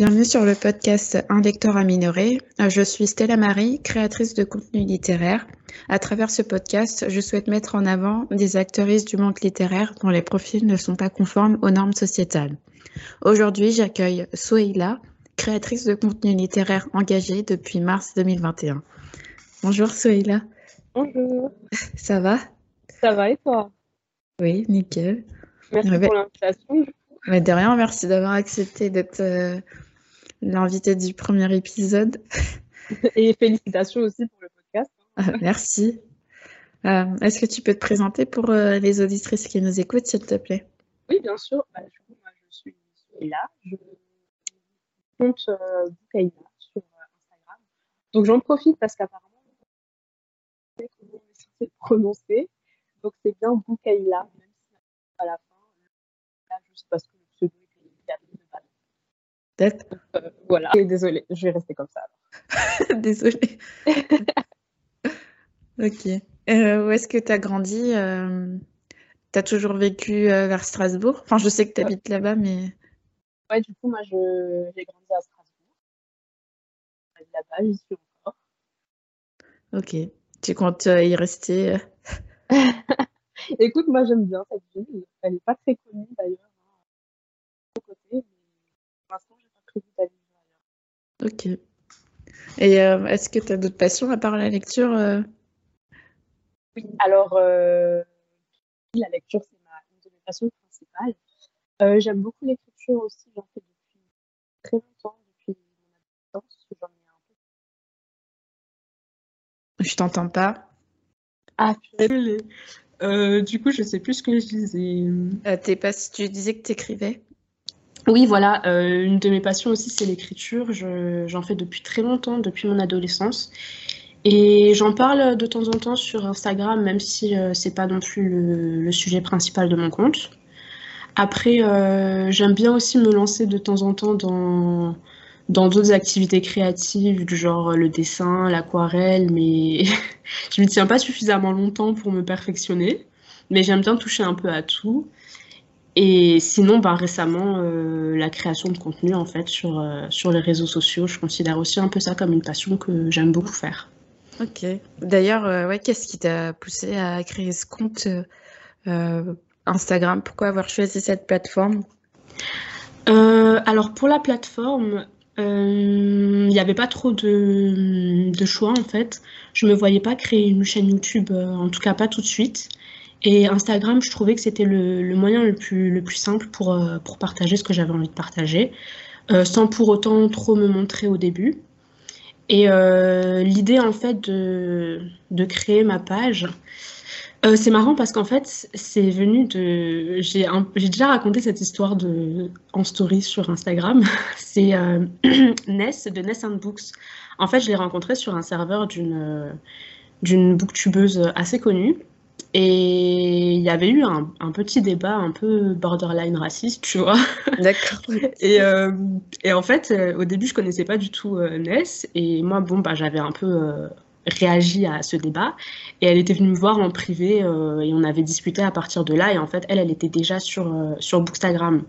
Bienvenue sur le podcast Un lecteur à minorer. Je suis Stella Marie, créatrice de contenu littéraire. À travers ce podcast, je souhaite mettre en avant des actrices du monde littéraire dont les profils ne sont pas conformes aux normes sociétales. Aujourd'hui, j'accueille Souheila, créatrice de contenu littéraire engagée depuis mars 2021. Bonjour Souheila. Bonjour. Ça va? Ça va et toi? Oui, nickel. Merci pour l'invitation. Mais de rien, merci d'avoir accepté d'être euh, l'invité du premier épisode. Et félicitations aussi pour le podcast. Ah, merci. Euh, Est-ce que tu peux te présenter pour euh, les auditrices qui nous écoutent, s'il te plaît? Oui, bien sûr. Bah, du coup, moi, je suis là. Je compte euh, Boukaïna sur Instagram. Donc, j'en profite parce qu'apparemment, je sais comment on est censé prononcer. Donc, c'est bien Boukaïla, même si à la fin, là, juste parce que le pseudo est écrit de base. Peut-être. Euh, voilà. Et désolée, je vais rester comme ça. Désolée. ok. Euh, où est-ce que tu as grandi euh, Tu as toujours vécu euh, vers Strasbourg? Enfin, je sais que tu habites là-bas, mais. Ouais, du coup, moi, je- j'ai grandi à Strasbourg. Là-bas, j'y suis encore. Ok. Tu comptes y rester Écoute, moi, j'aime bien cette ville. Elle n'est pas très connue, d'ailleurs, hein, de côté, mais pour l'instant, j'ai pas prévu d'aller. Ok. Et euh, est-ce que tu as d'autres passions à part la lecture euh? Oui, alors, euh, la lecture, c'est ma, une de mes passions principales. Euh, j'aime beaucoup l'écriture aussi, j'en fais depuis très longtemps, depuis mon adolescence. J'en ai un peu. Je t'entends pas. Ah. Euh, du coup, je sais plus ce que je disais. T'es pas... Tu disais que tu écrivais Oui, voilà, euh, une de mes passions aussi, c'est l'écriture. Je- j'en fais depuis très longtemps, depuis mon adolescence. Et j'en parle de temps en temps sur Instagram, même si euh, c'est pas non plus le, sujet principal de mon compte. Après, euh, j'aime bien aussi me lancer de temps en temps dans, d'autres activités créatives, du genre le dessin, l'aquarelle, mais je m'y tiens pas suffisamment longtemps pour me perfectionner. Mais j'aime bien toucher un peu à tout. Et sinon, bah, récemment, euh, la création de contenu, en fait, sur, euh, sur les réseaux sociaux, je considère aussi un peu ça comme une passion que j'aime beaucoup faire. Ok. D'ailleurs, euh, ouais, qu'est-ce qui t'a poussé à créer ce compte Instagram? Pourquoi avoir choisi cette plateforme? Alors, pour la plateforme, il n'y avait pas trop de, de choix, en fait. Je me voyais pas créer une chaîne YouTube, en tout cas pas tout de suite. Et Instagram, je trouvais que c'était le, moyen le plus, le plus simple pour, euh, pour partager ce que j'avais envie de partager, euh, sans pour autant trop me montrer au début. Et euh, l'idée en fait de, de créer ma page, c'est marrant parce qu'en fait c'est venu de... J'ai déjà raconté cette histoire de... en story sur Instagram. C'est Ness de Ness and Books. En fait je l'ai rencontré sur un serveur d'une booktubeuse assez connue. Et il y avait eu un, un petit débat un peu borderline raciste, tu vois. D'accord. Et, euh, et en fait, euh, au début, je connaissais pas du tout euh, Ness. Et moi, bon, bah, j'avais un peu euh, réagi à ce débat. Et elle était venue me voir en privé et on avait discuté à partir de là. Et en fait, elle, elle était déjà sur, sur Bookstagram.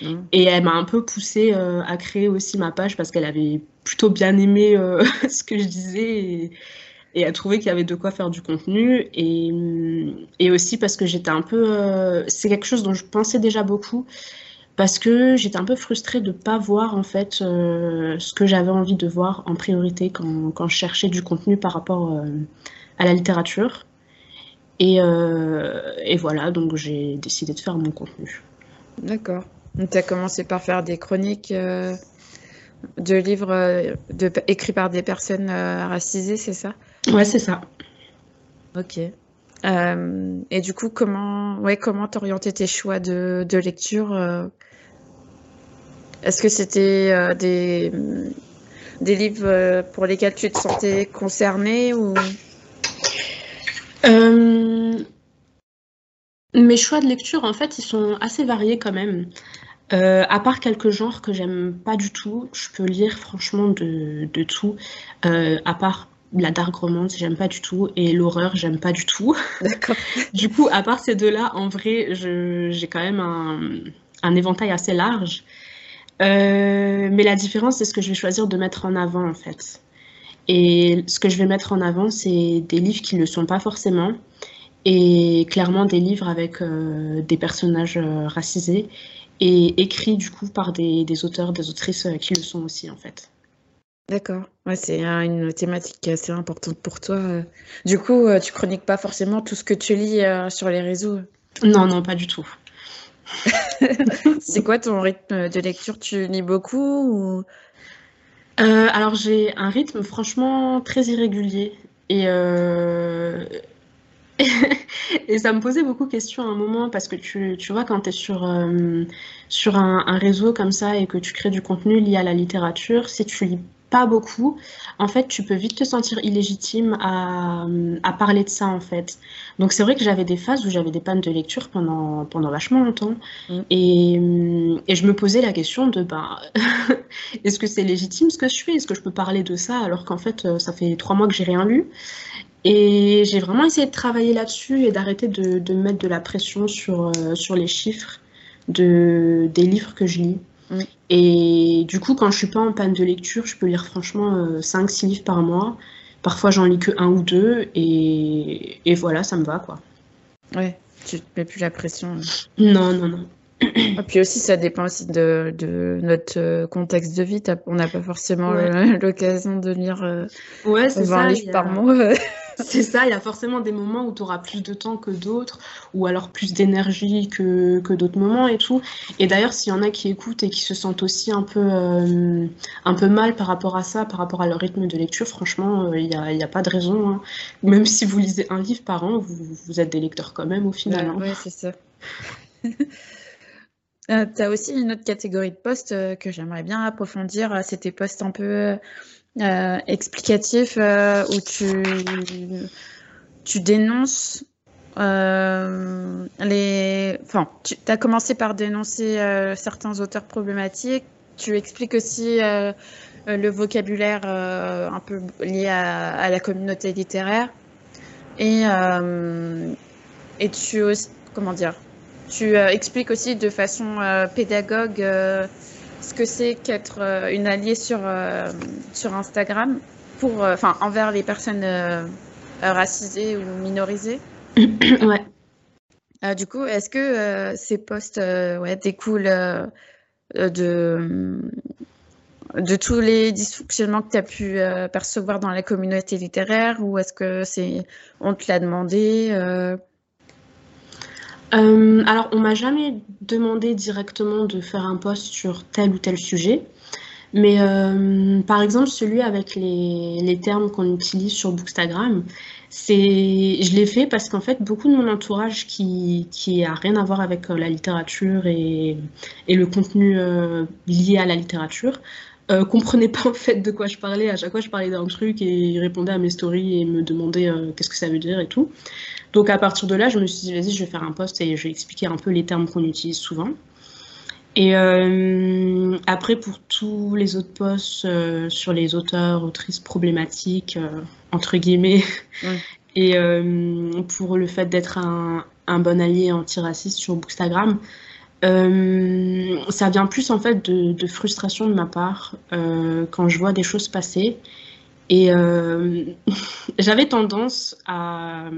Mm. Et elle m'a un peu poussée à créer aussi ma page parce qu'elle avait plutôt bien aimé ce que je disais. Et, et elle trouvait qu'il y avait de quoi faire du contenu. Et, et aussi parce que j'étais un peu... euh, c'est quelque chose dont je pensais déjà beaucoup parce que j'étais un peu frustrée de ne pas voir en fait euh, ce que j'avais envie de voir en priorité quand, quand je cherchais du contenu par rapport euh, à la littérature. Et, et voilà, donc j'ai décidé de faire mon contenu. D'accord. Donc, tu as commencé par faire des chroniques de livres écrits par des personnes racisées, c'est ça? Ouais, c'est ça. Ok. Euh, et du coup, comment, ouais, comment t'orienter tes choix de, de lecture? euh, Est-ce que c'était euh, des, des livres pour lesquels tu te sentais concerné ou... Mes choix de lecture, en fait, ils sont assez variés quand même. Euh, à part quelques genres que j'aime pas du tout, je peux lire franchement de, de tout. Euh, à part la dark romance, j'aime pas du tout, et l'horreur, j'aime pas du tout. D'accord. Du coup, à part ces deux-là, en vrai, j'ai quand même un, un éventail assez large. mais la différence, c'est ce que je vais choisir de mettre en avant, en fait. Et ce que je vais mettre en avant, c'est des livres qui ne le sont pas forcément, et clairement des livres avec des personnages racisés, et écrits du coup par des, des auteurs, des autrices qui le sont aussi, en fait. D'accord. Ouais, c'est une thématique qui est assez importante pour toi. Euh. Du coup, euh, tu chroniques pas forcément tout ce que tu lis euh, sur les réseaux. Non, non, pas du tout. c'est quoi ton rythme de lecture? Tu lis beaucoup alors j'ai un rythme franchement très irrégulier et et ça me posait beaucoup de questions à un moment parce que tu, tu vois, quand tu es sur, sur un, un, réseau comme ça et que tu crées du contenu lié à la littérature, si tu lis pas beaucoup, en fait, tu peux vite te sentir illégitime à, à parler de ça, en fait. Donc, c'est vrai que j'avais des phases où j'avais des pannes de lecture pendant, pendant vachement longtemps. Mm. Et, et, je me posais la question de, ben, est-ce que c'est légitime ce que je fais? Est-ce que je peux parler de ça alors qu'en fait, euh, ça fait trois mois que j'ai rien lu? Et j'ai vraiment essayé de travailler là-dessus et d'arrêter de, de, mettre de la pression sur, euh, sur les chiffres de, des livres que je lis. Et du coup, quand je suis pas en panne de lecture, je peux lire franchement 5-6 euh, livres par mois. Parfois, j'en lis que un ou deux. Et, et voilà, ça me va, quoi. Ouais, tu te mets plus la pression. Non, non, non. Et puis aussi, ça dépend aussi de, de notre euh, contexte de vie. On n'a pas forcément l'occasion de lire euh, ouais, 20 livres par mois. C'est ça, il y a forcément des moments où tu auras plus de temps que d'autres, ou alors plus d'énergie que, que d'autres moments et tout. Et d'ailleurs, s'il y en a qui écoutent et qui se sentent aussi un peu, euh, un peu mal par rapport à ça, par rapport à leur rythme de lecture, franchement, euh, il n'y a, pas de raison. Hein. Même si vous lisez un livre par an, vous, êtes des lecteurs quand même au final. Oui, c'est ça. Euh, tu as aussi une autre catégorie de postes que j'aimerais bien approfondir. Tes postes un peu euh, explicatif euh, où tu, tu dénonces euh, les. Enfin, tu as commencé par dénoncer certains auteurs problématiques. Tu expliques aussi le vocabulaire un peu lié à, la communauté littéraire. Et, et tu. Comment dire Tu expliques aussi de façon pédagogue ce que c'est qu'être euh, une alliée sur, euh, sur Instagram pour, euh, enfin, envers les personnes racisées ou minorisées. ouais. du coup, est-ce que ces posts ouais, découlent de, de tous les dysfonctionnements que tu as pu percevoir dans la communauté littéraire ou est-ce que c'est on te l'a demandé euh, alors, on m'a jamais demandé directement de faire un post sur tel ou tel sujet. Mais euh, par exemple, celui avec les, termes qu'on utilise sur Bookstagram, je l'ai fait parce qu'en fait, beaucoup de mon entourage qui, qui a rien à voir avec euh, la littérature et le contenu lié à la littérature, euh, comprenait pas en fait de quoi je parlais. À chaque fois, je parlais d'un truc et il répondait à mes stories et me demandait qu'est-ce que ça veut dire et tout. Donc à partir de là, je me suis dit, vas-y, je vais faire un post et je vais expliquer un peu les termes qu'on utilise souvent. Et euh, après, pour tous les autres posts euh, sur les auteurs, autrices problématiques, euh, entre guillemets, et pour le fait d'être un, bon allié antiraciste sur Bookstagram, ça vient plus en fait de, de frustration de ma part quand je vois des choses passer. Et j'avais tendance à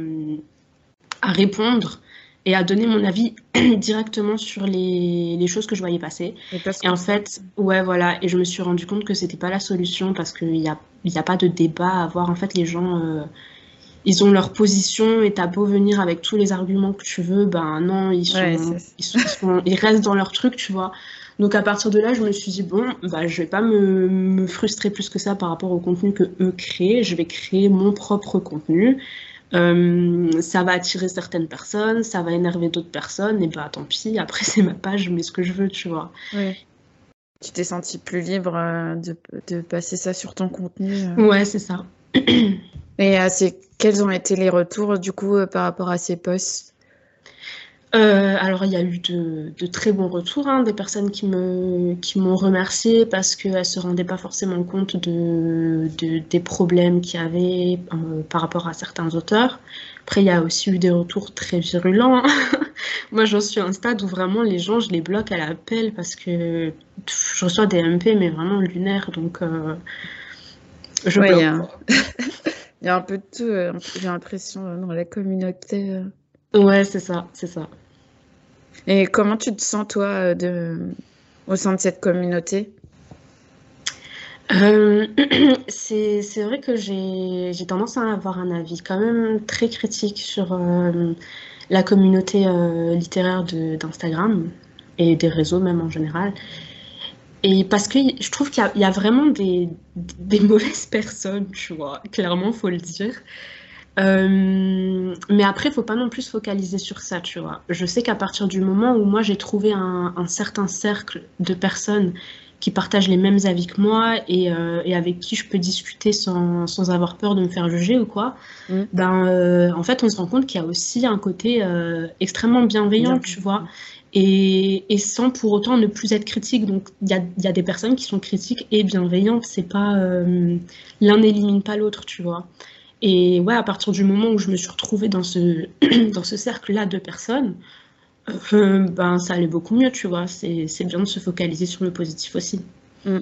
à répondre et à donner mon avis directement sur les, les, choses que je voyais passer. Et, en fait, ouais, voilà. Et je me suis rendu compte que c'était pas la solution parce qu'il n'y a, y a pas de débat à avoir. En fait, les gens, euh, ils ont leur position et t'as beau venir avec tous les arguments que tu veux, ben non, ils, sont, ils, sont, ils, restent dans leur truc, tu vois. Donc à partir de là, je me suis dit, bon, bah, je vais pas me, me frustrer plus que ça par rapport au contenu que eux créent. Je vais créer mon propre contenu. Euh, ça va attirer certaines personnes, ça va énerver d'autres personnes, et bah tant pis, après c'est ma page, je mets ce que je veux, tu vois. Tu t'es senti plus libre euh, de, de, passer ça sur ton contenu euh. Ouais, c'est ça. et c'est quels ont été les retours du coup par rapport à ces posts euh, alors, il y a eu de, très bons retours, hein, des personnes qui m'ont remercié parce qu'elles se rendaient pas forcément compte de, des problèmes qu'il y avait euh, par rapport à certains auteurs. Après, il y a aussi eu des retours très virulents. Moi, j'en suis à un stade où vraiment les gens, je les bloque à l'appel parce que je reçois des MP, mais vraiment lunaires. Donc, euh, je ouais, il, y a... un peu de tout, euh, j'ai l'impression, euh, dans la communauté. Ouais, c'est ça, c'est ça. Et comment tu te sens, toi, de... au sein de cette communauté? Euh, c'est vrai que j'ai tendance à avoir un avis quand même très critique sur euh, la communauté euh, littéraire d'Instagram et des réseaux même en général. Et parce que je trouve qu'il y, y, a vraiment des, des, mauvaises personnes, tu vois, clairement, faut le dire. mais après, il faut pas non plus se focaliser sur ça, tu vois. Je sais qu'à partir du moment où moi j'ai trouvé un, un certain cercle de personnes qui partagent les mêmes avis que moi et, euh, et avec qui je peux discuter sans, sans, avoir peur de me faire juger ou quoi, mm. ben, euh, en fait, on se rend compte qu'il y a aussi un côté euh, extrêmement bienveillant, tu vois, et, sans pour autant ne plus être critique. Donc, il y a, des personnes qui sont critiques et bienveillantes, c'est pas l'un n'élimine pas l'autre, tu vois. Et ouais, à partir du moment où je me suis retrouvée dans ce, dans ce cercle-là de personnes, euh, ben, ça allait beaucoup mieux, tu vois. C'est bien de se focaliser sur le positif aussi. Mm.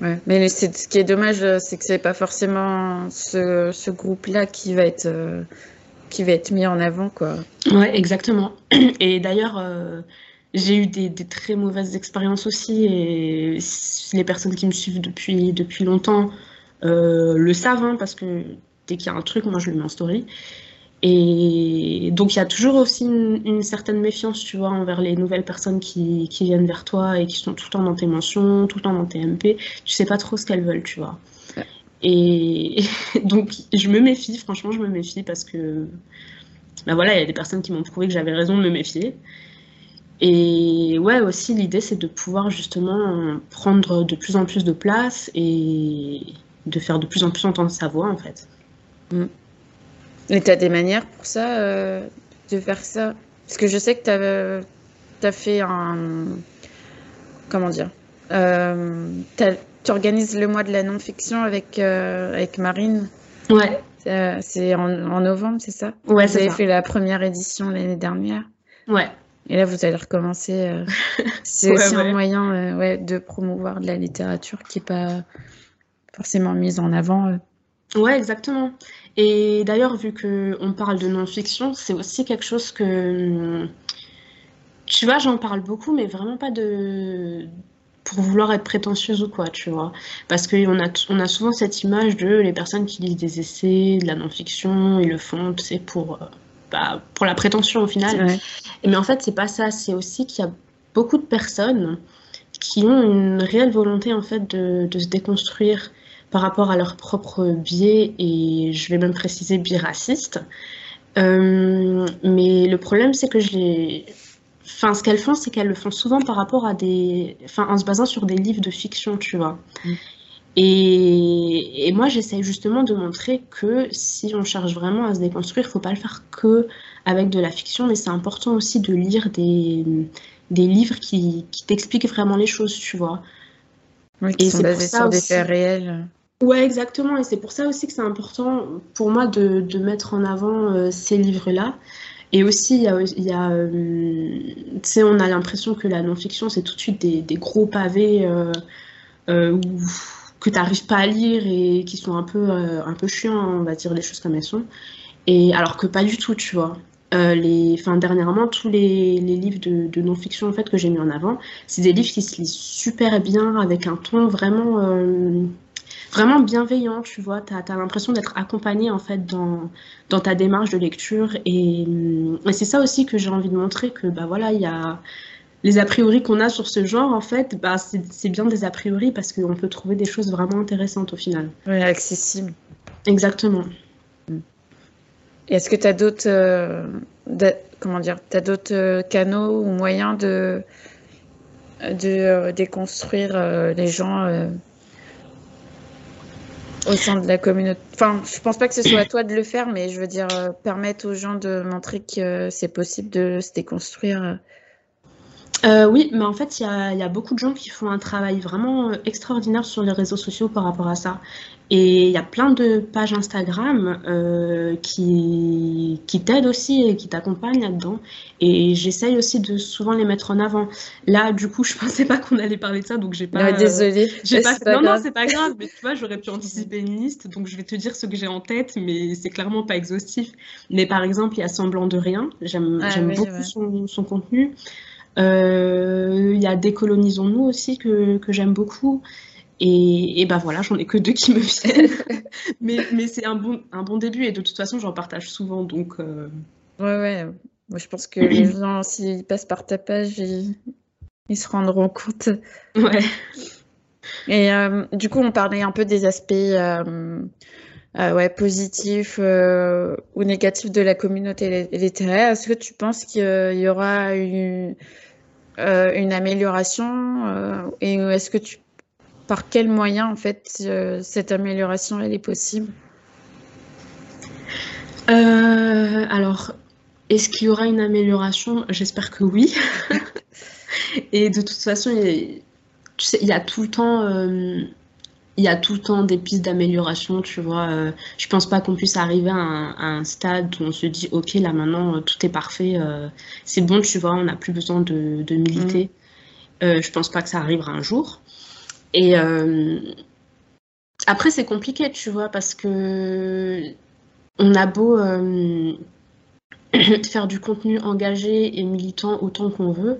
Ouais. Mais ce qui est dommage, euh, c'est que c'est pas forcément ce, ce groupe-là qui va être euh, qui va être mis en avant, quoi. Ouais, exactement. Et d'ailleurs, j'ai eu des, très mauvaises expériences aussi, et les personnes qui me suivent depuis depuis longtemps le savent, hein, parce que dès qu'il y a un truc, moi je le mets en story. Et donc, il y a toujours aussi une, certaine méfiance, tu vois, envers les nouvelles personnes qui, qui, viennent vers toi et qui sont tout le temps dans tes mentions, tout le temps dans tes MP. Tu sais pas trop ce qu'elles veulent, tu vois. Et donc, je me méfie, franchement, je me méfie parce que, ben voilà, il y a des personnes qui m'ont prouvé que j'avais raison de me méfier. Et ouais, aussi, l'idée, c'est de pouvoir justement prendre de plus en plus de place et de faire de plus en plus entendre sa voix, en fait. Et tu as des manières pour ça, euh, de faire ça? Parce que je sais que tu as, fait un. Comment dire euh, Tu organises le mois de la non-fiction avec, euh, avec Marine. Ouais. C'est en, novembre, c'est ça Ouais, Vous avez fait la première édition l'année dernière. Ouais. Et là, vous allez recommencer. c'est aussi un moyen ouais, de promouvoir de la littérature qui n'est pas forcément mise en avant. Ouais, exactement. Et d'ailleurs, vu qu'on parle de non-fiction, c'est aussi quelque chose que. Tu vois, j'en parle beaucoup, mais vraiment pas de. Pour vouloir être prétentieuse ou quoi, tu vois. Parce qu'on a, on a souvent cette image de les personnes qui lisent des essais, de la non-fiction, ils le font, tu sais, pour, euh, bah, pour la prétention au final. Mais en fait, c'est pas ça. C'est aussi qu'il y a beaucoup de personnes qui ont une réelle volonté, en fait, de, de se déconstruire par rapport à leur propre biais et je vais même préciser biais raciste. Euh, mais le problème, c'est que je les. Enfin, ce qu'elles font, c'est qu'elles le font souvent par rapport à des. Enfin, en se basant sur des livres de fiction, tu vois. Mm. Et, et, moi, j'essaie justement de montrer que si on cherche vraiment à se déconstruire, il ne faut pas le faire que avec de la fiction, mais c'est important aussi de lire des, des livres qui, qui t'expliquent vraiment les choses, tu vois. Oui, qui et sont basés sur des faits réels. Ouais, exactement. Et c'est pour ça aussi que c'est important pour moi de, de mettre en avant euh, ces livres-là. Et aussi, euh, on a l'impression que la non-fiction, c'est tout de suite des, gros pavés euh, euh que tu n'arrives pas à lire et qui sont un peu, un peu chiants, on va dire les choses comme elles sont. Et alors que pas du tout, tu vois. les, enfin, dernièrement, tous les, les livres de, de non-fiction en fait, que j'ai mis en avant, c'est des livres qui se lisent super bien, avec un ton vraiment vraiment bienveillant, tu vois. Tu as, l'impression d'être accompagné en fait dans, dans ta démarche de lecture. Et, et c'est ça aussi que j'ai envie de montrer que bah voilà, il y a les a priori qu'on a sur ce genre, en fait, bah, c'est bien des a priori parce qu'on peut trouver des choses vraiment intéressantes au final. Oui, accessible. Exactement. Est-ce que tu as d'autres euh, comment dire, as d'autres euh, canaux ou moyens de, de euh, déconstruire euh, les gens au sein de la communauté. Enfin, je pense pas que ce soit à toi de le faire, mais je veux dire euh, permettre aux gens de montrer que c'est possible de se déconstruire. Euh, oui, mais en fait, il y a, y a beaucoup de gens qui font un travail vraiment euh, extraordinaire sur les réseaux sociaux par rapport à ça. Et il y a plein de pages Instagram euh, qui, qui t'aident aussi et qui t'accompagnent là-dedans. Et j'essaye aussi de souvent les mettre en avant. Là, du coup, je pensais pas qu'on allait parler de ça, donc j'ai pas. Ouais, désolée. pas... Pas Non, non, c'est pas grave. Mais tu vois, j'aurais pu anticiper une liste, donc je vais te dire ce que j'ai en tête, mais c'est clairement pas exhaustif. Mais par exemple, il y a Semblant de rien. J'aime Ah oui, beaucoup ouais. son, son contenu. Euh, Il y a Décolonisons-nous aussi que, que j'aime beaucoup. Et, et ben voilà, j'en ai que deux qui me viennent. mais mais c'est un bon, un bon début et de toute façon, j'en partage souvent. Donc, euh, Ouais, ouais. Moi, je pense que les gens, s'ils passent par ta page, ils, ils se rendront compte. ouais. Et euh, du coup, on parlait un peu des aspects euh, euh, ouais, positifs euh, ou négatifs de la communauté li- littéraire. Est-ce que tu penses qu'il y aura une, euh, une amélioration euh, et est-ce que tu, par quels moyens, en fait, euh, cette amélioration, elle est possible? Euh, alors, est-ce qu'il y aura une amélioration? J'espère que oui. Et de toute façon, il y a, tu sais, il y a tout le temps, euh, il y a tout le temps des pistes d'amélioration, tu vois. Euh, je pense pas qu'on puisse arriver à un, à un stade où on se dit, ok, là maintenant euh, tout est parfait, euh, c'est bon, tu vois, on n'a plus besoin de, de militer. Euh, je pense pas que ça arrivera un jour. Et euh, après, c'est compliqué, tu vois, parce que on a beau faire du contenu engagé et militant autant qu'on veut.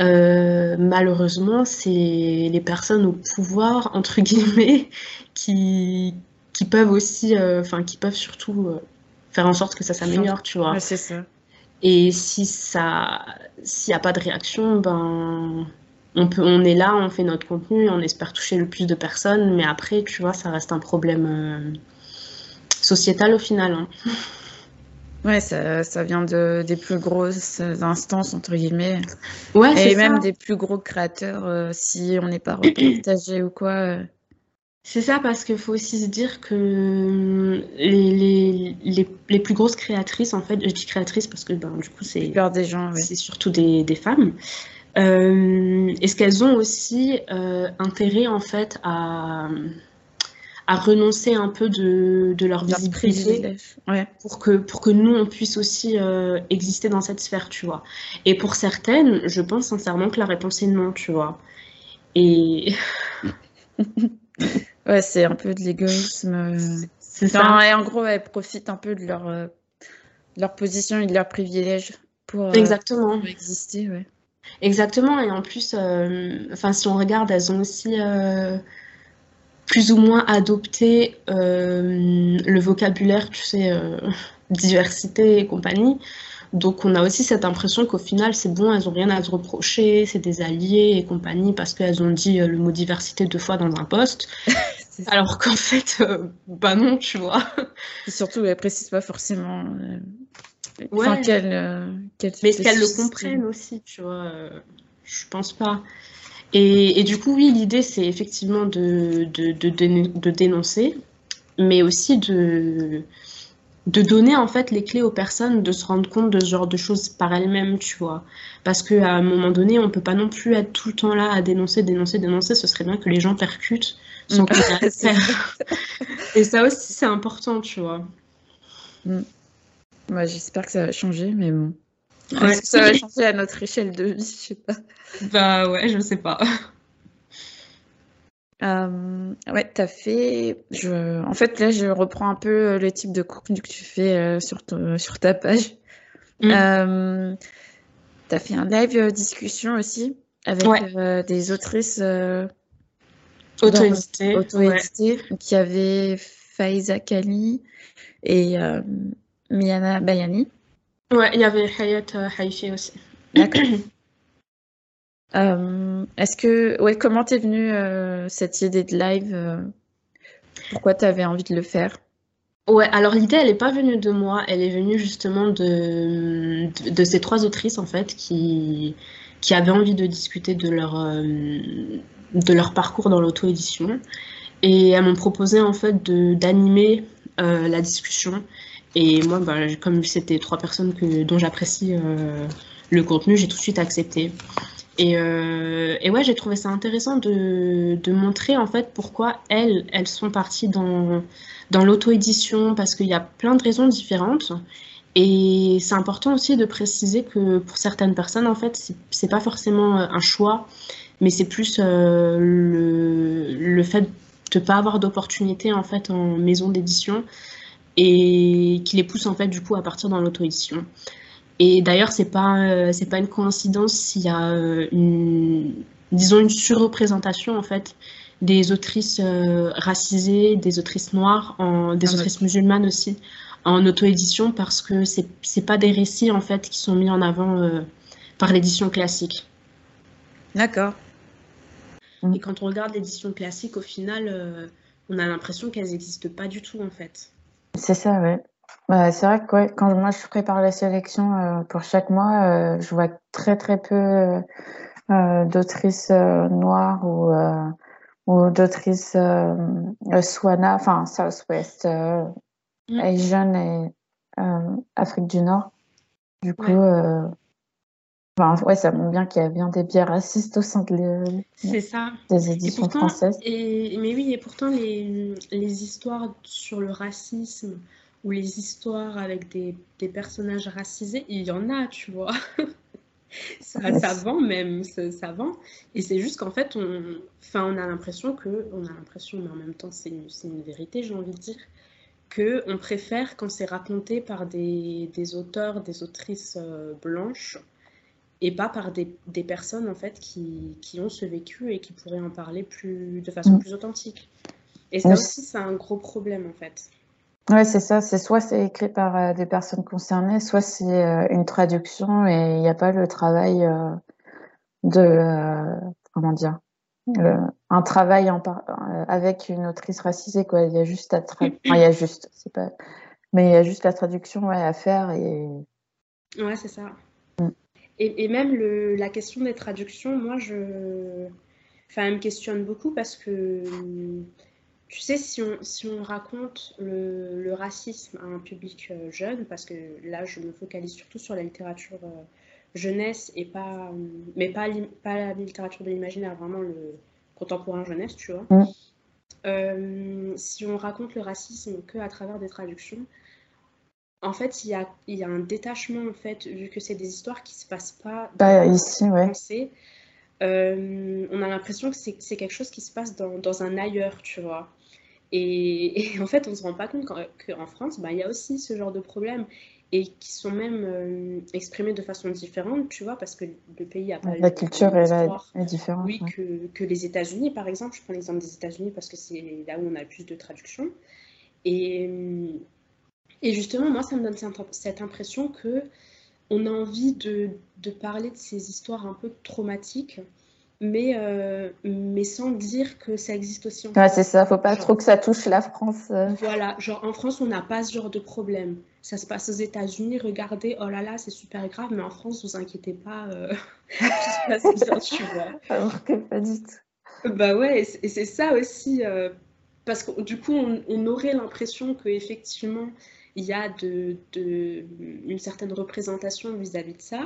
Euh, malheureusement, c'est les personnes au pouvoir, entre guillemets, qui, qui peuvent aussi, euh, enfin, qui peuvent surtout euh, faire en sorte que ça s'améliore, tu vois. Ouais, c'est ça. Et si ça, s'il n'y a pas de réaction, ben, on peut, on est là, on fait notre contenu, et on espère toucher le plus de personnes, mais après, tu vois, ça reste un problème sociétal au final. hein. Ouais, ça, ça vient de, des plus grosses instances, entre guillemets, Ouais, et même ça. des plus gros créateurs, euh, si on n'est pas repartagé ou quoi. euh. C'est ça parce qu'il faut aussi se dire que les, les, les, les plus grosses créatrices, en fait, je dis créatrices parce que ben, du coup, c'est des gens, ouais. c'est surtout des, des femmes. Euh, Est-ce qu'elles ont aussi intérêt, en fait, à, à renoncer un peu de, de leur visibilité. Ouais. pour que, pour que nous, on puisse aussi euh, exister dans cette sphère, tu vois. Et pour certaines, je pense sincèrement que la réponse est non, tu vois. Et Ouais, c'est un peu de l'égoïsme. euh. c'est Enfin, ça. et en gros, elles profitent un peu de leur, euh, leur position et de leurs privilèges pour, euh, Exactement. pour exister, ouais. Exactement, et en plus, enfin, si on regarde, elles ont aussi plus ou moins adopté euh, le vocabulaire, tu sais, euh, diversité et compagnie. Donc, on a aussi cette impression qu'au final, c'est bon, elles ont rien à se reprocher, c'est des alliés et compagnie parce qu'elles ont dit euh, le mot diversité deux fois dans un poste. Alors qu'en fait, euh, bah non, tu vois. Et surtout, elles précisent pas forcément Ouais. enfin, qu'elles qu'elles Mais est-ce qu'elles le comprennent aussi, tu vois Je pense pas. Et, et du coup, oui, l'idée, c'est effectivement de, de, de, déno- de dénoncer, mais aussi de, de donner en fait les clés aux personnes de se rendre compte de ce genre de choses par elles-mêmes, tu vois. Parce qu'à un moment donné, on peut pas non plus être tout le temps là à dénoncer, dénoncer, dénoncer. Ce serait bien que les gens percutent sans qu'on faire. Et ça aussi, c'est important, tu vois. Ouais, j'espère que ça va changer, mais bon. Ouais. Est-ce que ça va changer à notre échelle de vie? Je sais pas. Bah ouais, je sais pas. Euh, ouais, t'as fait. Je... En fait, là, je reprends un peu euh, le type de contenu que tu fais euh, sur, ton- sur ta page. Mm. Euh, t'as fait un live discussion aussi avec Ouais. des autrices ouais. auto-éditées. Donc, il y avait Faiza Kali et Miana Bayani. Ouais, il y avait Hayat euh, Haifi aussi. D'accord. Euh, est-ce que, ouais, comment t'es venue euh, cette idée de live? euh, pourquoi t'avais envie de le faire? Ouais, alors l'idée, elle n'est pas venue de moi, elle est venue justement de, de, de ces trois autrices, en fait, qui, qui avaient envie de discuter de leur, de leur parcours dans l'auto-édition. Et elles m'ont proposé, en fait, d'animer la discussion. Et moi, bah, comme c'était trois personnes dont j'apprécie euh, le contenu, j'ai tout de suite accepté. Et, et ouais, j'ai trouvé ça intéressant de, montrer en fait pourquoi elles, elles sont parties dans, dans l'auto-édition, parce qu'il y a plein de raisons différentes. Et c'est important aussi de préciser que pour certaines personnes, en fait, c'est pas forcément un choix, mais c'est plus le, le fait de ne pas avoir d'opportunité en fait en maison d'édition et qui les pousse en fait du coup à partir dans l'auto-édition. Et d'ailleurs, c'est pas euh, c'est pas une coïncidence s'il y a euh, une disons une surreprésentation en fait des autrices euh, racisées, des autrices noires, en, des ah autrices musulmanes aussi en auto-édition parce que c'est c'est pas des récits en fait qui sont mis en avant par l'édition classique. D'accord. Et quand on regarde l'édition classique, au final, on a l'impression qu'elles n'existent pas du tout en fait. C'est ça, ouais. Bah, c'est vrai que quand moi je prépare la sélection euh, pour chaque mois, euh, je vois très très peu euh, d'autrices noires ou, ou d'autrices Swana, enfin Southwest, mm. Asian et Afrique du Nord. Du coup, Enfin, ouais, ça montre bien qu'il y a bien des biais racistes au sein de ça. des éditions françaises. Et, mais oui, et pourtant, les, les, histoires sur le racisme ou les histoires avec des, des personnages racisés, il y en a, tu vois. ça, ça, vend même, ça, ça vend. Et c'est juste qu'en fait, on, enfin, on a l'impression que, on a l'impression, mais en même temps, c'est une, une, vérité, j'ai envie de dire, que on préfère quand c'est raconté par des, des, auteurs, des autrices euh, blanches et pas par des, des, personnes en fait qui, qui, ont ce vécu et qui pourraient en parler plus, de façon mm. plus authentique. Et ça aussi, c'est un gros problème en fait. Ouais, c'est ça. C'est soit c'est écrit par euh, des personnes concernées, soit c'est euh, une traduction et il n'y a pas le travail euh, de comment dire, un travail en avec une autrice racisée quoi. Il y a juste à il y a juste, c'est pas, mais il y a juste la traduction ouais, à faire et. Ouais, c'est ça. Et, même le, la question des traductions, moi, je, enfin, elle me questionne beaucoup parce que, tu sais, si on, si on raconte le, le, racisme à un public euh, jeune, parce que là, je me focalise surtout sur la littérature euh, jeunesse et pas, mais pas, pas la littérature de l'imaginaire, vraiment le contemporain jeunesse, tu vois. Mm. Euh, si on raconte le racisme que à travers des traductions, en fait, il y a, il y a un détachement, en fait, vu que c'est des histoires qui ne se passent pas bah, ici, ouais. français. Euh, on a l'impression que c'est quelque chose qui se passe dans, dans un ailleurs, tu vois. Et, et, en fait, on ne se rend pas compte qu'en France, bah, il y a aussi ce genre de problèmes et qui sont même euh, exprimés de façon différente, tu vois, parce que le pays a pas la culture est, est, différente. Oui, ouais. que, que, les États-Unis, par exemple. Je prends l'exemple des États-Unis parce que c'est là où on a le plus de traductions. Et et justement, moi, ça me donne cette impression que on a envie de, de parler de ces histoires un peu traumatiques, mais, euh, mais sans dire que ça existe aussi en France. c'est ça, faut pas genre, trop que ça touche la France. Euh. Voilà, genre en France, on n'a pas ce genre de problème. Ça se passe aux États-Unis, regardez, oh là là, c'est super grave, mais en France, vous inquiétez pas, euh, tout se passe bien, tu vois. Alors que pas du tout. Bah ouais, et c'est ça aussi, euh, parce que du coup, on, on aurait l'impression qu'effectivement, il y a de, de, une certaine représentation vis-à-vis de ça,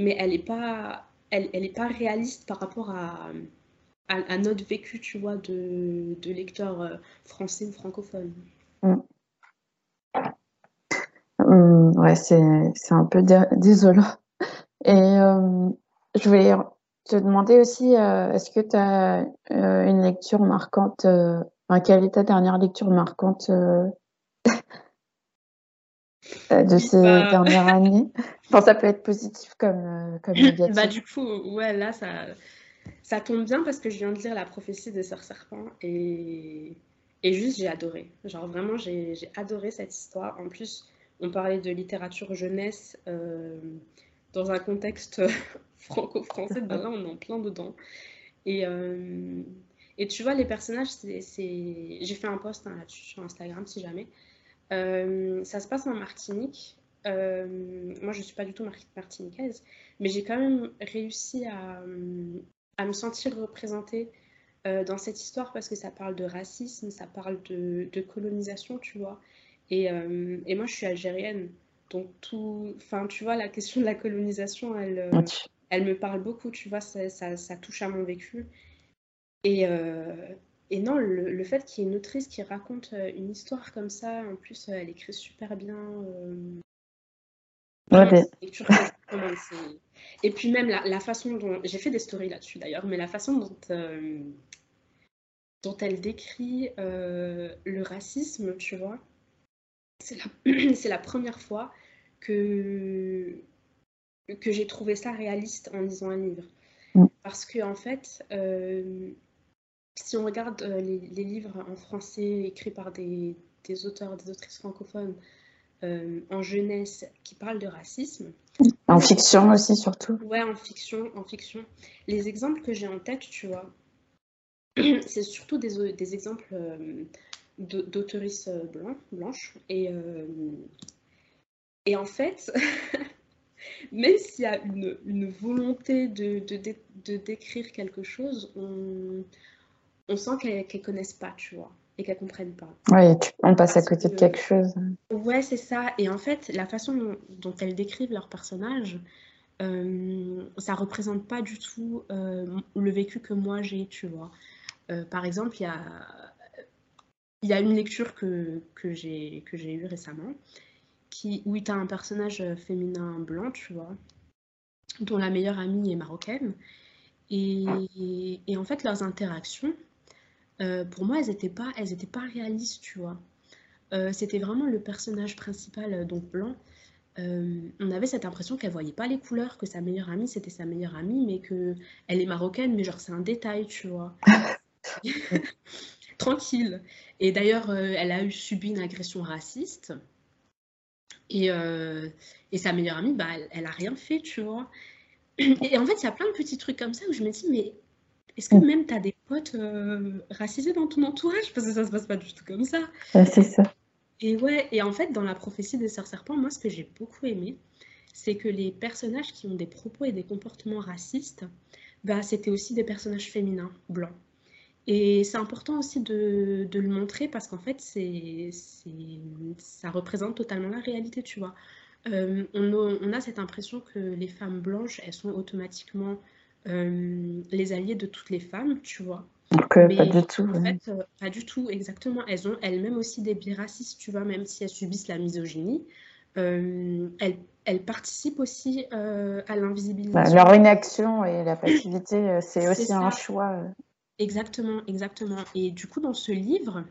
mais elle n'est pas, elle, elle pas réaliste par rapport à, à, notre vécu, tu vois, de, de lecteurs euh, français ou francophones. Mmh. Ouais, c'est un peu désolant. Et euh, je voulais te demander aussi, euh, est-ce que tu as une lecture marquante, quelle est ta dernière lecture marquante de ces bah... dernières années enfin, Ça peut être positif comme, euh, comme négatif. bah, du coup, ouais, là, ça, ça tombe bien parce que je viens de lire La prophétie des sœurs serpents et, et juste, j'ai adoré. Genre, vraiment, j'ai adoré cette histoire. En plus, on parlait de littérature jeunesse euh, dans un contexte franco-français. Ben là, on est en plein dedans. Et, euh, et tu vois, les personnages, c'est j'ai fait un post hein, là-dessus sur Instagram si jamais. Euh, ça se passe en Martinique. Euh, moi, je ne suis pas du tout martiniquaise, mais j'ai quand même réussi à, à me sentir représentée euh, dans cette histoire parce que ça parle de racisme, ça parle de, de colonisation, tu vois. Et, euh, et, moi, je suis algérienne. Donc, tout. Enfin, tu vois, la question de la colonisation, elle, elle me parle beaucoup, tu vois, ça, ça, touche à mon vécu. Et, et non, le, fait qu'il y ait une autrice qui raconte une histoire comme ça, en plus, elle écrit super bien. Et puis même la, façon dont... J'ai fait des stories là-dessus d'ailleurs, mais la façon dont, euh, dont elle décrit euh, le racisme, tu vois, c'est la... la première fois que, que j'ai trouvé ça réaliste en lisant un livre. Mm. Parce que en fait, euh, si on regarde les, les, livres en français écrits par des, des auteurs, des autrices francophones, euh, en jeunesse qui parle de racisme. En fiction aussi, surtout. Ouais, en fiction, en fiction. Les exemples que j'ai en tête, tu vois, c'est surtout des, des exemples euh, euh, blanches. Et, et en fait, même s'il y a une, une volonté de, de, de, décrire quelque chose, on, on sent qu'elles ne connaissent pas, tu vois et qu'elles comprennent pas. Oui, on passe à côté de quelque chose. Ouais, c'est ça. Et en fait, la façon dont, elles décrivent leurs personnages, euh, ça représente pas du tout euh, le vécu que moi j'ai, tu vois. Euh, par exemple, il y a, y a une lecture que, que j'ai eue récemment qui, où tu as un personnage féminin blanc, tu vois, dont la meilleure amie est marocaine. Et, et en fait, leurs interactions, euh, pour moi, elles n'étaient pas, elles pas réalistes, tu vois. Euh, c'était vraiment le personnage principal, euh, donc blanc. on avait cette impression qu'elle voyait pas les couleurs, que sa meilleure amie c'était sa meilleure amie, mais que elle est marocaine, mais genre c'est un détail, tu vois. Tranquille. Et d'ailleurs, elle a eu subi une agression raciste. Et, et sa meilleure amie, bah, elle, elle a rien fait, tu vois. Et en fait, il y a plein de petits trucs comme ça où je me dis, mais est-ce que mm. même tu as des potes euh, racisés dans ton entourage? Parce que ça se passe pas du tout comme ça. c'est ça. Et ouais, et en fait, dans la prophétie des sœurs serpents, moi, ce que j'ai beaucoup aimé, c'est que les personnages qui ont des propos et des comportements racistes, bah, c'était aussi des personnages féminins, blancs. Et c'est important aussi de, de, le montrer parce qu'en fait, c'est, ça représente totalement la réalité, tu vois. Euh, on, a, on, a, cette impression que les femmes blanches, elles sont automatiquement euh, les alliés de toutes les femmes, tu vois. Mais pas du tout. En fait, euh, pas du tout, exactement. Elles ont elles-mêmes aussi des biracistes, tu vois, même si elles subissent la misogynie. Euh, elles, elles, participent aussi à l'invisibilité. Bah, leur inaction et la passivité, c'est aussi un choix. Exactement, exactement. Et du coup, dans ce livre,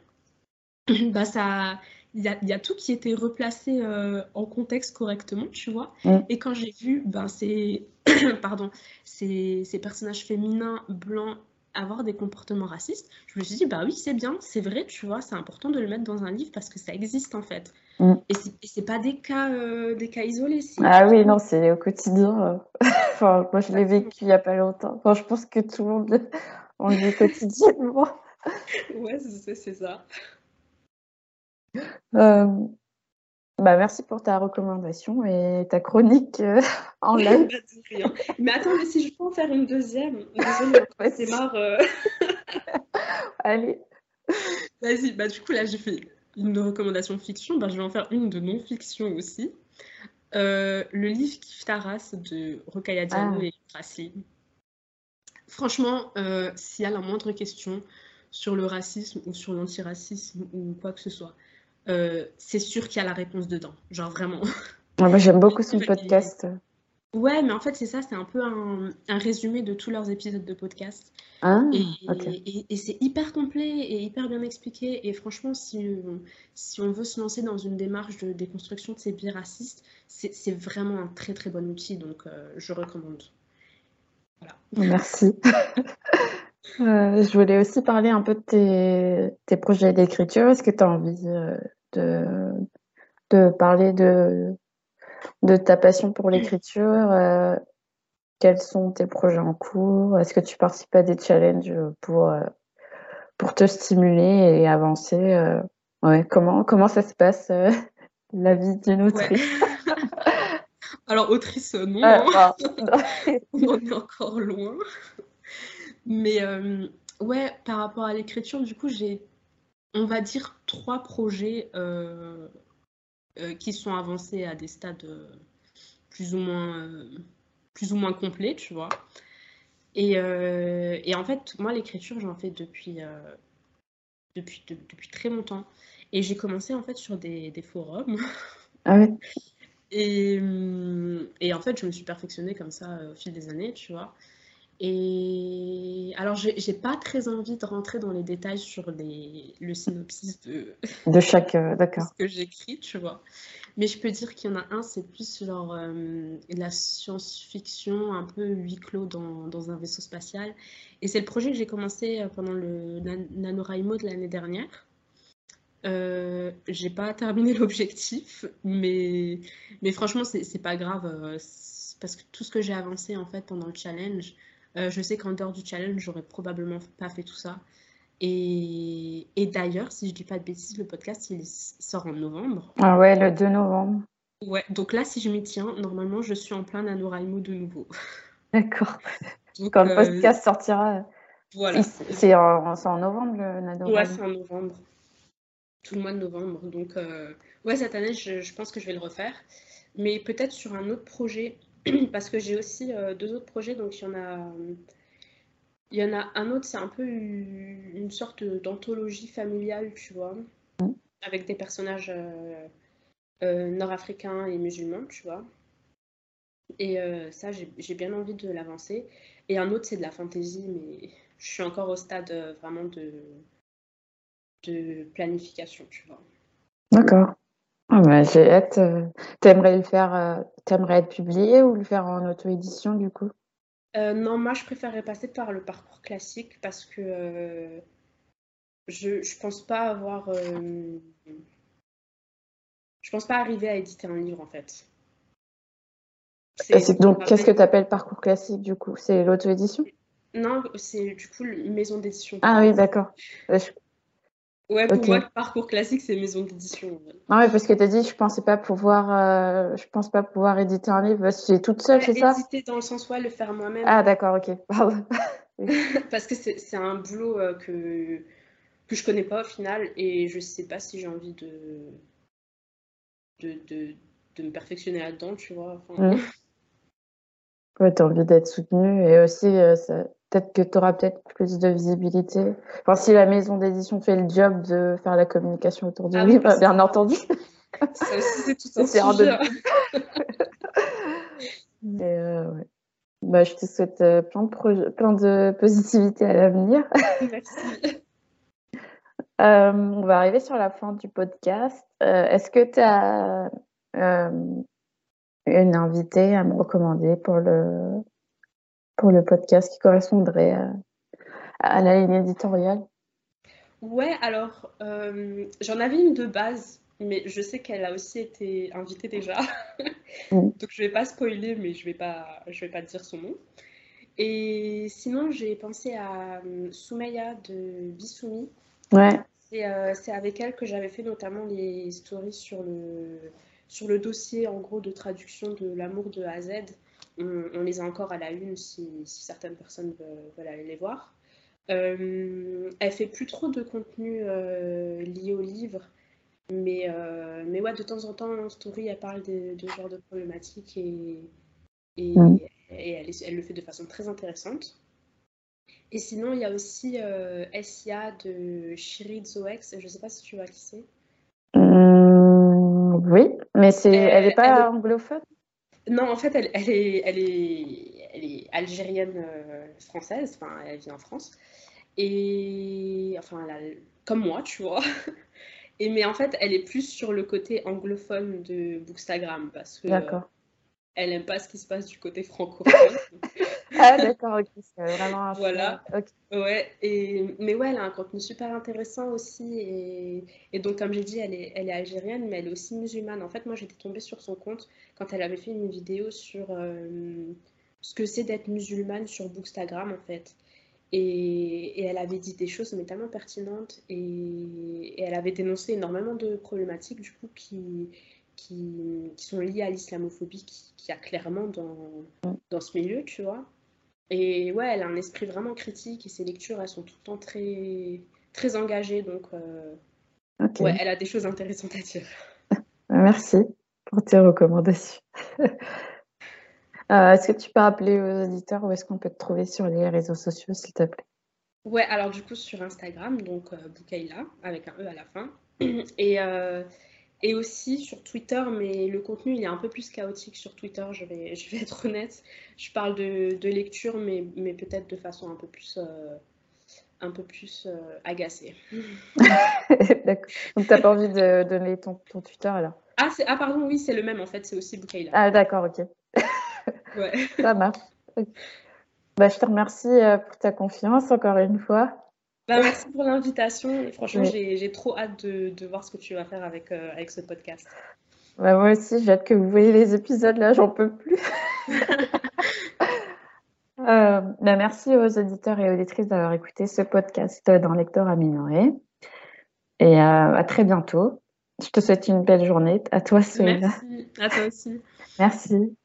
bah, ça, il y, a, tout qui était replacé euh, en contexte correctement, tu vois. Mm. Et quand j'ai vu ben, ces, pardon, ces, ces, personnages féminins blancs avoir des comportements racistes, je me suis dit, bah oui, c'est bien, c'est vrai, tu vois, c'est important de le mettre dans un livre parce que ça existe en fait. Mm. Et c'est pas des cas, euh, des cas isolés. Ah oui, non, c'est au quotidien. Euh. enfin, moi, je l'ai vécu il y a pas longtemps. Enfin, je pense que tout le monde on le vit quotidiennement. ouais, c'est ça. Euh, bah merci pour ta recommandation et ta chronique euh, en live. mais attends, mais si je peux en faire une deuxième, désolée, c'est marre. Euh. Allez. Vas-y, bah du coup là j'ai fait une recommandation fiction, bah, je vais en faire une de non-fiction aussi. le livre Kif Taras de Rokaya Diallo ah. et. Franchement, s'il y a la moindre question sur le racisme ou sur l'antiracisme ou quoi que ce soit, euh, c'est sûr qu'il y a la réponse dedans. Genre vraiment. moi, j'aime beaucoup son podcast. Ouais, mais en fait, c'est ça, c'est un peu un, résumé de tous leurs épisodes de podcast. Ah, et, et, c'est hyper complet et hyper bien expliqué. Et franchement, si, si on veut se lancer dans une démarche de déconstruction de ces biais racistes, c'est vraiment un très très bon outil. Donc, euh, je recommande. Voilà. Merci. Euh, je voulais aussi parler un peu de tes, tes projets d'écriture. Est-ce que tu as envie de, de parler de, de ta passion pour l'écriture euh, Quels sont tes projets en cours? Est-ce que tu participes à des challenges pour, euh, pour te stimuler et avancer ouais, comment, comment ça se passe la vie d'une autrice? Alors, autrice, non. Ah, On en est encore loin. Mais euh, ouais, par rapport à l'écriture, du coup, j'ai, on va dire, trois projets euh, euh, qui sont avancés à des stades plus ou moins plus ou moins complet, tu vois. Et, et en fait, moi, l'écriture, j'en fais depuis, depuis, depuis très longtemps. Et j'ai commencé en fait sur des, des forums. Ah ouais. Et, et, en fait, je me suis perfectionnée comme ça au fil des années, tu vois. Et alors, j'ai pas très envie de rentrer dans les détails sur les, le synopsis de, de chaque. Euh, d'accord. ce que j'écris, tu vois. Mais je peux dire qu'il y en a un, c'est plus genre euh, la science-fiction, un peu huis clos dans, dans, un vaisseau spatial. Et c'est le projet que j'ai commencé euh, pendant le NaNoWriMo de l'année dernière. Euh, j'ai pas terminé l'objectif, mais, mais franchement, c'est pas grave. parce que tout ce que j'ai avancé en fait pendant le challenge, euh, je sais qu'en dehors du challenge, j'aurais probablement pas fait tout ça. Et, et d'ailleurs, si je dis pas de bêtises, le podcast il sort en novembre. Ah ouais, le 2 novembre. Ouais, donc là, si je m'y tiens, normalement, je suis en plein NaNoWriMo de nouveau. D'accord. Quand le euh, podcast sortira. Voilà. C'est en, en, novembre le NaNoWriMo Ouais, c'est en novembre. Tout le mois de novembre. Donc, euh, ouais, cette année, je, je, pense que je vais le refaire. Mais peut-être sur un autre projet parce que j'ai aussi euh, deux autres projets. Donc, il y en a, il y en a un autre, c'est un peu une sorte d'anthologie familiale, tu vois, avec des personnages euh, euh, nord-africains et musulmans, tu vois. Et ça, j'ai bien envie de l'avancer. Et un autre, c'est de la fantaisie, mais je suis encore au stade vraiment de, de planification, tu vois. D'accord. Ah bah, j'ai hâte. Euh, t'aimerais le faire, euh, t'aimerais être publié ou le faire en auto-édition du coup? Euh, non, moi je préférerais passer par le parcours classique parce que je, je pense pas avoir. je pense pas arriver à éditer un livre en fait. donc, qu'est-ce que tu appelles parcours classique du coup? C'est l'auto-édition? Non, c'est du coup une maison d'édition. Ah oui, d'accord. Ouais, pour moi, le parcours classique, c'est maison d'édition. Ah ouais, parce que tu as dit, je pensais pas pouvoir, euh, je pense pas pouvoir éditer un livre si j'ai toute seule, c'est ça? Éditer dans le sens, ouais, le faire moi-même. Ah d'accord, ok. parce que c'est un boulot euh, que, que je connais pas au final et je sais pas si j'ai envie de, de, de, de me perfectionner là-dedans, tu vois. Enfin... Mmh. Ouais, tu as envie d'être soutenue et aussi, euh, ça, peut-être que tu auras peut-être plus de visibilité. Enfin, si la maison d'édition fait le job de faire la communication autour du ah livre, bien entendu. Ça aussi, c'est tout un sujet. Mais euh, ouais. bah, je te souhaite euh, plein, de plein de positivité à l'avenir. Merci. euh, on va arriver sur la fin du podcast. Euh, est-ce que tu as une invitée à me recommander pour le, pour le podcast qui correspondrait à, la ligne éditoriale Ouais, alors euh, j'en avais une de base, mais je sais qu'elle a aussi été invitée déjà. Donc je vais pas spoiler, mais je vais pas, je vais pas dire son nom. Et sinon, j'ai pensé à euh, Soumeya de Bissoumi. Ouais. Euh, c'est avec elle que j'avais fait notamment les stories sur le, sur le dossier en gros de traduction de L'amour de A à Z on, les a encore à la une si, certaines personnes veulent, aller les voir. Euh, elle fait plus trop de contenu euh, lié au livre, mais, euh, mais ouais, de temps en temps en story, elle parle de, de genre de problématiques et, et, elle, elle, le fait de façon très intéressante. Et sinon, il y a aussi Essia de Shiri Zoex, je ne sais pas si tu vois qui c'est. oui, mais c'est, elle n'est pas anglophone? Non, en fait, elle, est, elle, est, elle est algérienne euh, française, enfin, elle vit en France. Et enfin, comme moi, tu vois. Et mais en fait, elle est plus sur le côté anglophone de Bookstagram parce que elle aime pas ce qui se passe du côté francophone. ah d'accord, ok, c'est vraiment Voilà. Ouais, et mais ouais, elle a un contenu super intéressant aussi et, et donc comme j'ai dit, elle est, elle est algérienne, mais elle est aussi musulmane. En fait, moi, j'étais tombée sur son compte quand elle avait fait une vidéo sur euh, ce que c'est d'être musulmane sur Bookstagram en fait. Et, et, elle avait dit des choses mais tellement pertinentes et, et, elle avait dénoncé énormément de problématiques du coup qui, qui, sont liées à l'islamophobie qui, y a clairement dans, dans ce milieu, tu vois. Et ouais, elle a un esprit vraiment critique et ses lectures, elles sont tout le temps très, très engagées. Donc, euh, ouais, elle a des choses intéressantes à dire. Merci pour tes recommandations. Euh, est-ce que tu peux rappeler aux auditeurs où est-ce qu'on peut te trouver sur les réseaux sociaux, s'il te plaît? Ouais, alors du coup sur Instagram, donc euh, Boukaïla, avec un E à la fin. Et, euh, et aussi sur Twitter, mais le contenu il est un peu plus chaotique sur Twitter, je vais, je vais être honnête. Je parle de, de lecture, mais, mais peut-être de façon un peu plus, euh, un peu plus euh, agacée. D'accord. Donc tu n'as pas envie de donner ton, ton Twitter alors? Ah, c'est- ah pardon, oui, c'est le même en fait, c'est aussi Boukaïla. Ah d'accord, ok. Ouais. Ça marche. Bah, je te remercie euh, pour ta confiance encore une fois. Bah, merci pour l'invitation et franchement, Oui. j'ai, trop hâte de, de voir ce que tu vas faire avec, euh, avec ce podcast. Bah, moi aussi, j'ai hâte que vous voyez les épisodes là, j'en peux plus. Euh, bah, merci aux auditeurs et auditrices d'avoir écouté ce podcast dans Lecteur minorer. Et euh, à très bientôt. Je te souhaite une belle journée. À toi, Soéla. Merci, à toi aussi. Merci.